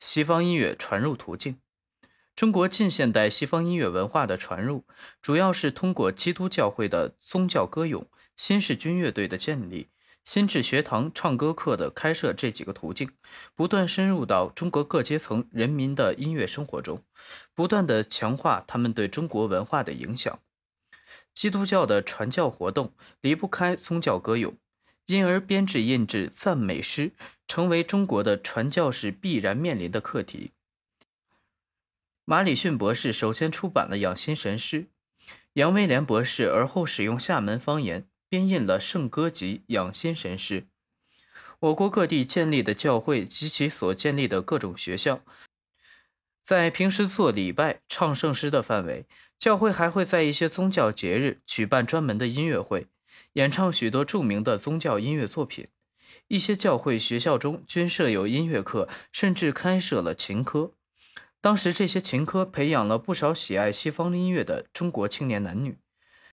西方音乐传入途径。中国近现代西方音乐文化的传入，主要是通过基督教会的宗教歌咏、新式军乐队的建立、新制学堂唱歌课的开设这几个途径，不断深入到中国各阶层人民的音乐生活中，不断的强化他们对中国文化的影响。基督教的传教活动离不开宗教歌咏，因而编制印制赞美诗成为中国的传教士必然面临的课题。马里逊博士首先出版了《养心神诗》，杨威廉博士而后使用厦门方言编印了《圣歌集·养心神诗》。我国各地建立的教会及其所建立的各种学校，在平时做礼拜、唱圣诗的范围，教会还会在一些宗教节日举办专门的音乐会，演唱许多著名的宗教音乐作品。一些教会学校中均设有音乐课，甚至开设了琴科。当时，这些琴科培养了不少喜爱西方音乐的中国青年男女。